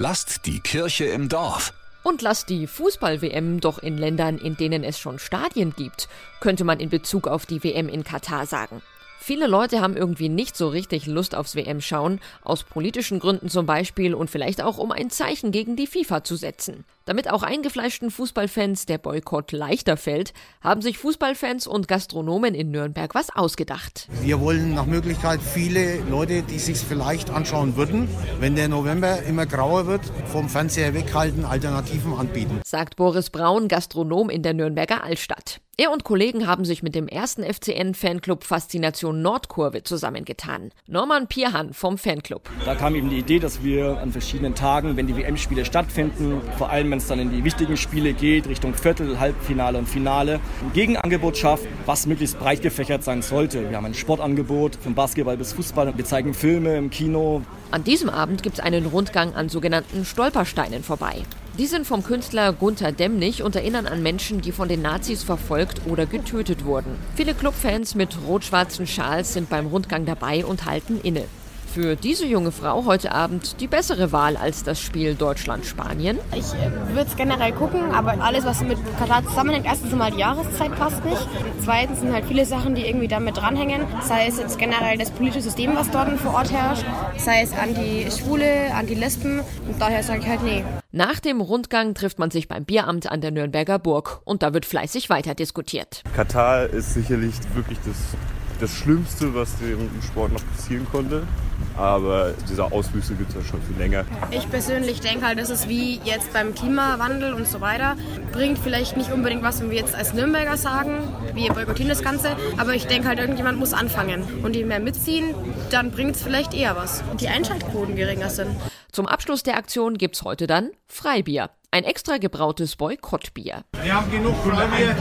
Lasst die Kirche im Dorf. Und lasst die Fußball-WM doch in Ländern, in denen es schon Stadien gibt, könnte man in Bezug auf die WM in Katar sagen. Viele Leute haben irgendwie nicht so richtig Lust aufs WM-Schauen, aus politischen Gründen zum Beispiel und vielleicht auch um ein Zeichen gegen die FIFA zu setzen. Damit auch eingefleischten Fußballfans der Boykott leichter fällt, haben sich Fußballfans und Gastronomen in Nürnberg was ausgedacht. Wir wollen nach Möglichkeit viele Leute, die sich vielleicht anschauen würden, wenn der November immer grauer wird, vom Fernseher weghalten, Alternativen anbieten. Sagt Boris Braun, Gastronom in der Nürnberger Altstadt. Er und Kollegen haben sich mit dem ersten FCN-Fanclub Faszination Nordkurve zusammengetan. Norman Pierhan vom Fanclub. Da kam eben die Idee, dass wir an verschiedenen Tagen, wenn die WM-Spiele stattfinden, vor allem wenn es dann in die wichtigen Spiele geht, Richtung Viertel, Halbfinale und Finale, ein Gegenangebot schafft, was möglichst breit gefächert sein sollte. Wir haben ein Sportangebot von Basketball bis Fußball. Wir zeigen Filme im Kino. An diesem Abend gibt es einen Rundgang an sogenannten Stolpersteinen vorbei. Die sind vom Künstler Gunther Demnig und erinnern an Menschen, die von den Nazis verfolgt oder getötet wurden. Viele Clubfans mit rot-schwarzen Schals sind beim Rundgang dabei und halten inne. Für diese junge Frau heute Abend die bessere Wahl als das Spiel Deutschland-Spanien? Ich äh, würde es generell gucken, aber alles, was mit Katar zusammenhängt, erstens mal die Jahreszeit passt nicht. Zweitens sind halt viele Sachen, die irgendwie damit dranhängen. Sei es jetzt generell das politische System, was dort vor Ort herrscht, sei es an die Schwule, an die Lesben. Und daher sage ich halt nee. Nach dem Rundgang trifft man sich beim Bieramt an der Nürnberger Burg und da wird fleißig weiter diskutiert. Katar ist sicherlich wirklich das, das Schlimmste, was dem Sport noch passieren konnte. Aber diese Auswüchse gibt es ja schon viel länger. Ich persönlich denke halt, das ist wie jetzt beim Klimawandel und so weiter. Bringt vielleicht nicht unbedingt was, wenn wir jetzt als Nürnberger sagen, wir boykottieren das Ganze. Aber ich denke halt, irgendjemand muss anfangen. Und je mehr mitziehen, dann bringt es vielleicht eher was. Die Einschaltquoten geringer sind. Zum Abschluss der Aktion gibt's heute dann Freibier. Ein extra gebrautes Boykottbier. Wir haben genug Freibier.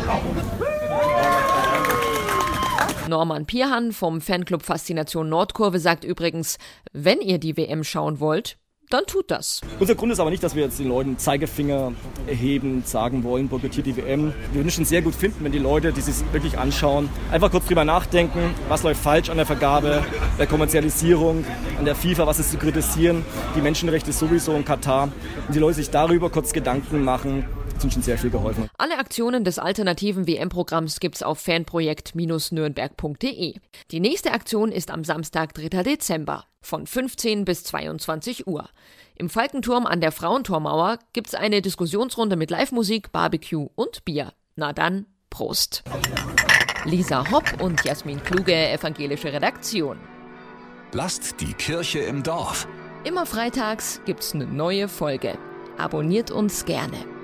Norman Pierhan vom Fanclub Faszination Nordkurve sagt übrigens, wenn ihr die WM schauen wollt, dann tut das. Unser Grund ist aber nicht, dass wir jetzt den Leuten Zeigefinger erheben, sagen wollen, boykottiert die WM. Wir würden es schon sehr gut finden, wenn die Leute, die sich wirklich anschauen, einfach kurz drüber nachdenken, was läuft falsch an der Vergabe, der Kommerzialisierung, an der FIFA, was ist zu kritisieren, die Menschenrechte sowieso in Katar. Und die Leute sich darüber kurz Gedanken machen, uns schon sehr viel geholfen. Alle Aktionen des alternativen WM-Programms gibt's auf fanprojekt-nürnberg.de. Die nächste Aktion ist am Samstag, 3. Dezember von 15 bis 22 Uhr. Im Falkenturm an der Frauentormauer gibt's eine Diskussionsrunde mit Live-Musik, Barbecue und Bier. Na dann, Prost. Lisa Hopp und Jasmin Kluge, evangelische Redaktion. Lasst die Kirche im Dorf. Immer freitags gibt's eine neue Folge. Abonniert uns gerne.